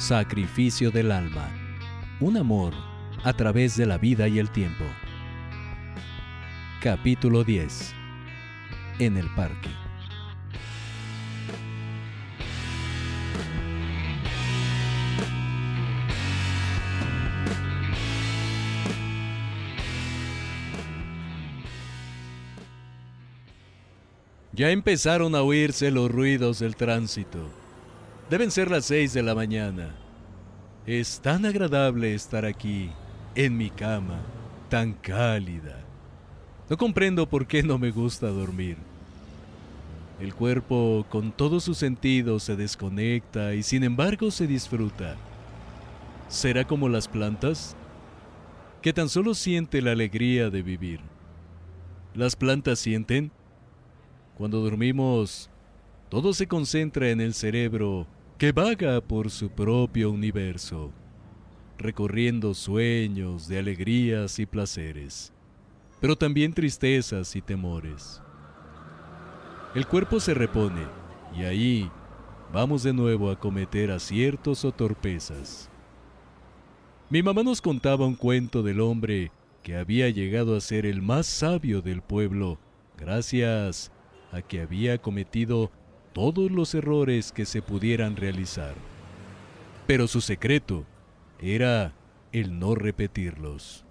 Sacrificio del alma. Un amor a través de la vida y el tiempo. Capítulo 10. En el parque. Ya empezaron a oírse los ruidos del tránsito. Deben ser las seis de la mañana. Es tan agradable estar aquí, en mi cama, tan cálida. No comprendo por qué no me gusta dormir. El cuerpo con todos sus sentidos se desconecta y sin embargo se disfruta. ¿Será como las plantas? Que tan solo siente la alegría de vivir. ¿Las plantas sienten? Cuando dormimos, todo se concentra en el cerebro que vaga por su propio universo, recorriendo sueños de alegrías y placeres, pero también tristezas y temores. El cuerpo se repone y ahí vamos de nuevo a cometer aciertos o torpezas. Mi mamá nos contaba un cuento del hombre que había llegado a ser el más sabio del pueblo gracias a que había cometido todos los errores que se pudieran realizar. Pero su secreto era el no repetirlos.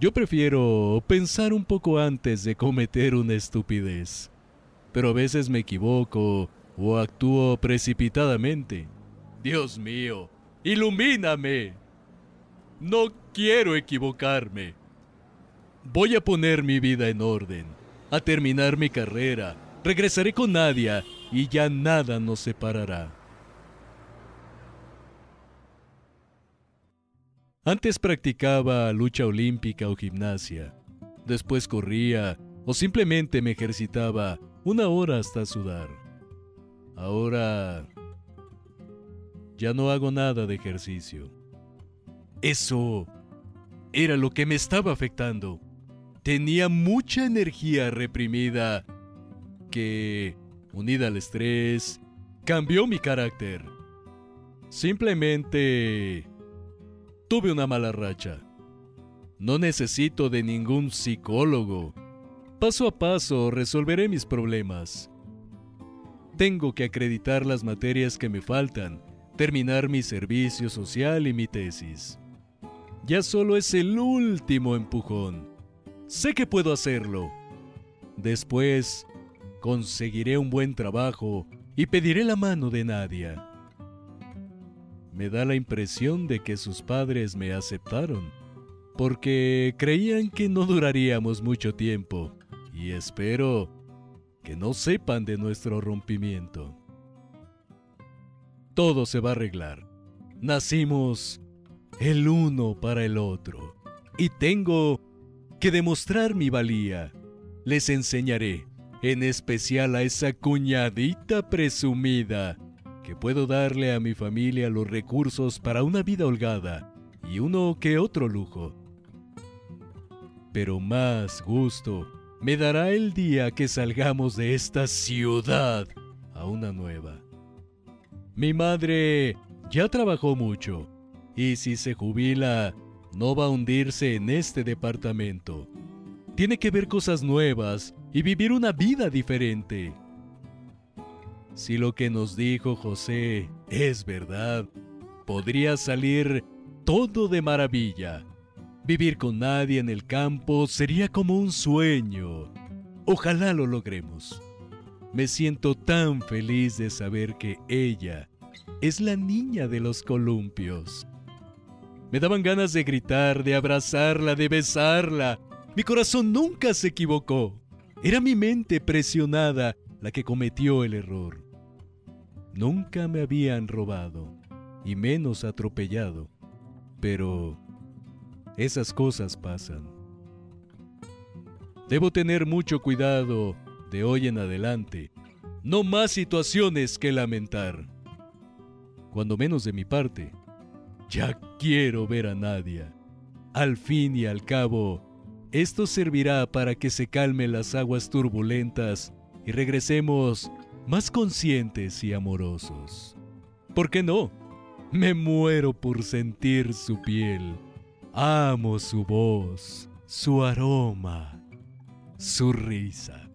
Yo prefiero pensar un poco antes de cometer una estupidez, pero a veces me equivoco o actúo precipitadamente. Dios mío, ilumíname. No quiero equivocarme. Voy a poner mi vida en orden a terminar mi carrera. Regresaré con Nadia y ya nada nos separará. Antes practicaba lucha olímpica o gimnasia. Después corría o simplemente me ejercitaba una hora hasta sudar. Ahora ya no hago nada de ejercicio. Eso era lo que me estaba afectando tenía mucha energía reprimida que, unida al estrés, cambió mi carácter. Simplemente tuve una mala racha. No necesito de ningún psicólogo. Paso a paso resolveré mis problemas. Tengo que acreditar las materias que me faltan, terminar mi servicio social y mi tesis. Ya solo es el último empujón. Sé que puedo hacerlo. Después, conseguiré un buen trabajo y pediré la mano de Nadia. Me da la impresión de que sus padres me aceptaron, porque creían que no duraríamos mucho tiempo, y espero que no sepan de nuestro rompimiento. Todo se va a arreglar. Nacimos el uno para el otro, y tengo que demostrar mi valía. Les enseñaré, en especial a esa cuñadita presumida, que puedo darle a mi familia los recursos para una vida holgada y uno que otro lujo. Pero más gusto me dará el día que salgamos de esta ciudad a una nueva. Mi madre ya trabajó mucho y si se jubila no va a hundirse en este departamento. Tiene que ver cosas nuevas y vivir una vida diferente. Si lo que nos dijo José es verdad, podría salir todo de maravilla. Vivir con nadie en el campo sería como un sueño. Ojalá lo logremos. Me siento tan feliz de saber que ella es la niña de los columpios. Me daban ganas de gritar, de abrazarla, de besarla. Mi corazón nunca se equivocó. Era mi mente presionada la que cometió el error. Nunca me habían robado, y menos atropellado. Pero esas cosas pasan. Debo tener mucho cuidado de hoy en adelante. No más situaciones que lamentar. Cuando menos de mi parte, ya quiero ver a Nadia. Al fin y al cabo, esto servirá para que se calmen las aguas turbulentas y regresemos más conscientes y amorosos. ¿Por qué no? Me muero por sentir su piel. Amo su voz, su aroma, su risa.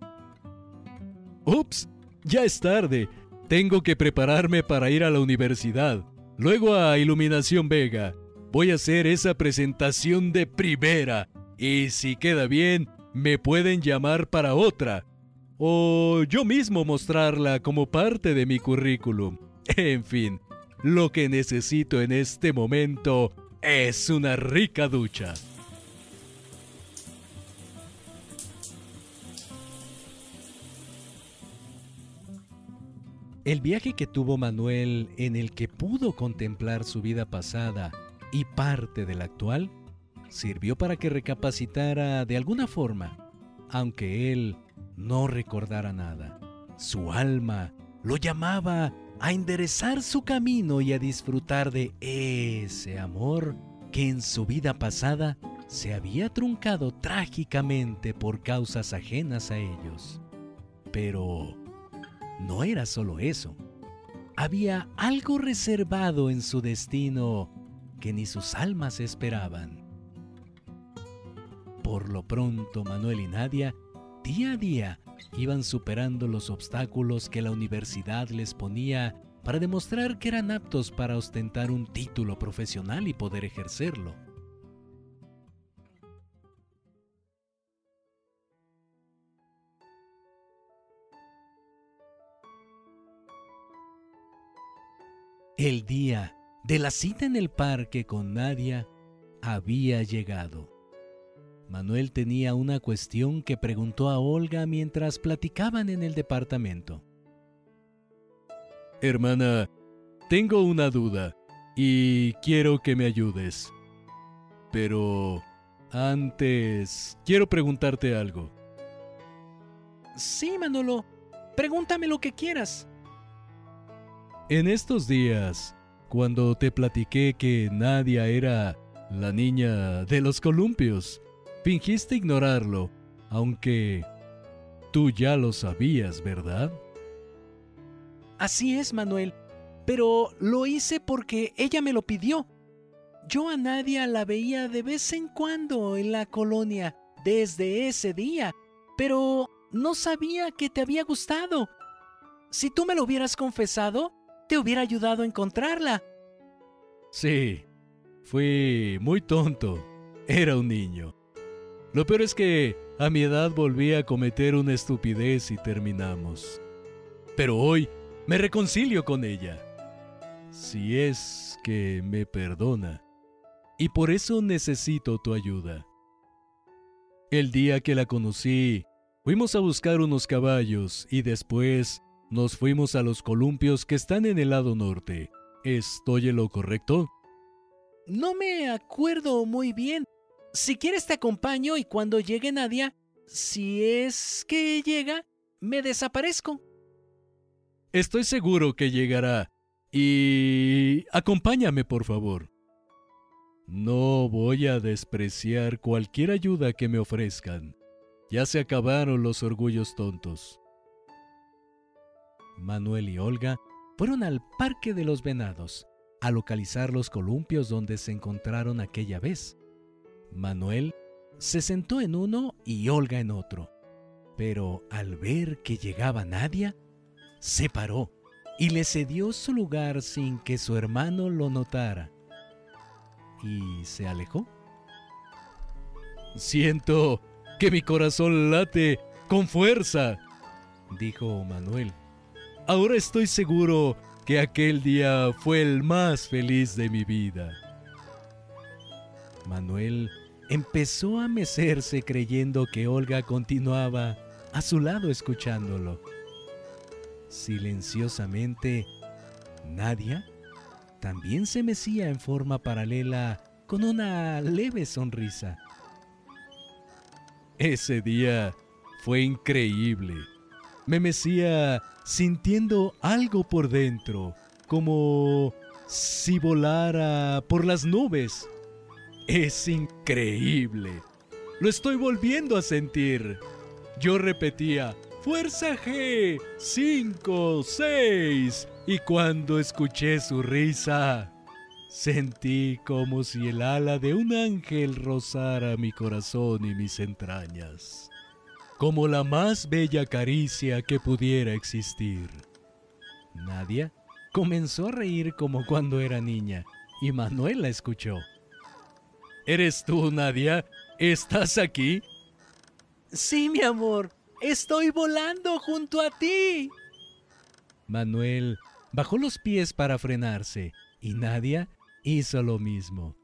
Ups, ya es tarde. Tengo que prepararme para ir a la universidad. Luego a Iluminación Vega. Voy a hacer esa presentación de primera. Y si queda bien, me pueden llamar para otra. O yo mismo mostrarla como parte de mi currículum. En fin, lo que necesito en este momento es una rica ducha. El viaje que tuvo Manuel en el que pudo contemplar su vida pasada y parte de la actual sirvió para que recapacitara de alguna forma, aunque él no recordara nada. Su alma lo llamaba a enderezar su camino y a disfrutar de ese amor que en su vida pasada se había truncado trágicamente por causas ajenas a ellos. Pero no era solo eso. Había algo reservado en su destino que ni sus almas esperaban. Por lo pronto, Manuel y Nadia, día a día, iban superando los obstáculos que la universidad les ponía para demostrar que eran aptos para ostentar un título profesional y poder ejercerlo. El día de la cita en el parque con Nadia había llegado. Manuel tenía una cuestión que preguntó a Olga mientras platicaban en el departamento. Hermana, tengo una duda y quiero que me ayudes. Pero antes quiero preguntarte algo. Sí, Manolo, pregúntame lo que quieras. En estos días, cuando te platiqué que Nadia era la niña de los columpios, Fingiste ignorarlo, aunque tú ya lo sabías, ¿verdad? Así es, Manuel, pero lo hice porque ella me lo pidió. Yo a Nadia la veía de vez en cuando en la colonia desde ese día, pero no sabía que te había gustado. Si tú me lo hubieras confesado, te hubiera ayudado a encontrarla. Sí, fui muy tonto. Era un niño. Lo peor es que a mi edad volví a cometer una estupidez y terminamos. Pero hoy me reconcilio con ella. Si es que me perdona. Y por eso necesito tu ayuda. El día que la conocí, fuimos a buscar unos caballos y después nos fuimos a los columpios que están en el lado norte. ¿Estoy en lo correcto? No me acuerdo muy bien, si quieres te acompaño y cuando llegue Nadia, si es que llega, me desaparezco. Estoy seguro que llegará. Y... acompáñame, por favor. No voy a despreciar cualquier ayuda que me ofrezcan. Ya se acabaron los orgullos tontos. Manuel y Olga fueron al Parque de los Venados a localizar los columpios donde se encontraron aquella vez. Manuel se sentó en uno y Olga en otro, pero al ver que llegaba Nadia, se paró y le cedió su lugar sin que su hermano lo notara. Y se alejó. Siento que mi corazón late con fuerza, dijo Manuel. Ahora estoy seguro que aquel día fue el más feliz de mi vida. Manuel empezó a mecerse creyendo que Olga continuaba a su lado escuchándolo. Silenciosamente, Nadia también se mecía en forma paralela con una leve sonrisa. Ese día fue increíble. Me mecía sintiendo algo por dentro, como si volara por las nubes. Es increíble. Lo estoy volviendo a sentir. Yo repetía, Fuerza G, 5, 6. Y cuando escuché su risa, Sentí como si el ala de un ángel rozara mi corazón y mis entrañas, como la más bella caricia que pudiera existir. Nadia comenzó a reír como cuando era niña y Manuel la escuchó. ¿Eres tú, Nadia? ¿Estás aquí? Sí, mi amor, estoy volando junto a ti. Manuel bajó los pies para frenarse y Nadia hizo lo mismo.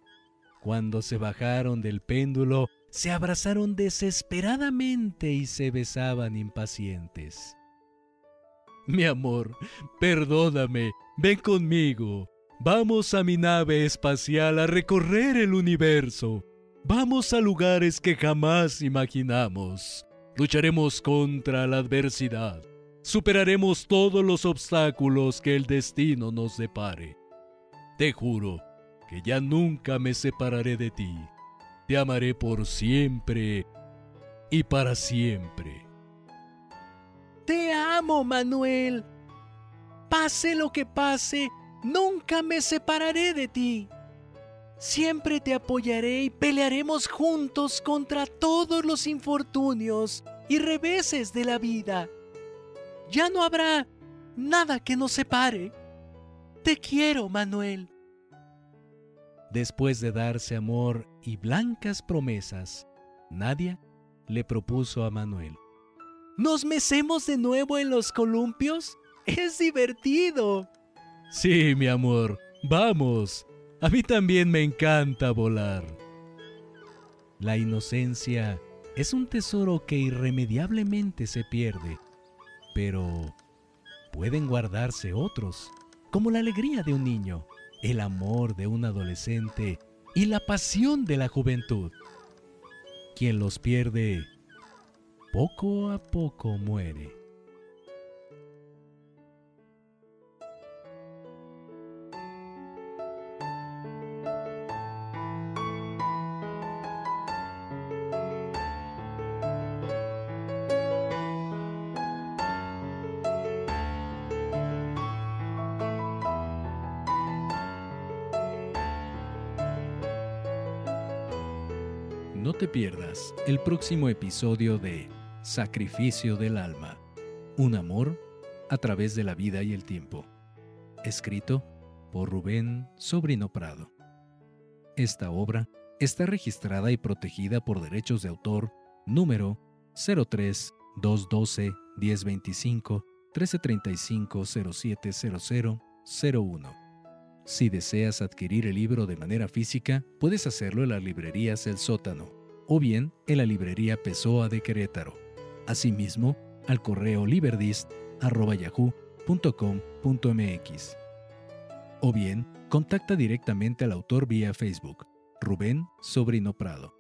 Cuando se bajaron del péndulo, se abrazaron desesperadamente y se besaban impacientes. Mi amor, perdóname, ven conmigo. Vamos a mi nave espacial a recorrer el universo. Vamos a lugares que jamás imaginamos. Lucharemos contra la adversidad. Superaremos todos los obstáculos que el destino nos depare. Te juro que ya nunca me separaré de ti. Te amaré por siempre y para siempre. Te amo, Manuel. Pase lo que pase, nunca me separaré de ti. Siempre te apoyaré y pelearemos juntos contra todos los infortunios y reveses de la vida. Ya no habrá nada que nos separe. Te quiero, Manuel. Después de darse amor y blancas promesas, Nadia le propuso a Manuel. ¿Nos mecemos de nuevo en los columpios? Es divertido. Sí, mi amor, vamos. A mí también me encanta volar. La inocencia es un tesoro que irremediablemente se pierde, pero pueden guardarse otros, como la alegría de un niño el amor de un adolescente y la pasión de la juventud. Quien los pierde, poco a poco muere. Te pierdas el próximo episodio de Sacrificio del Alma, un amor a través de la vida y el tiempo, escrito por Rubén Sobrino Prado. Esta obra está registrada y protegida por derechos de autor número 03 212 1025 1335 0700 01. Si deseas adquirir el libro de manera física, puedes hacerlo en las librerías El Sótano o bien en la librería Pessoa de Querétaro. Asimismo, al correo liberdist.yahoo.com.mx. O bien, contacta directamente al autor vía Facebook, Rubén Sobrino Prado.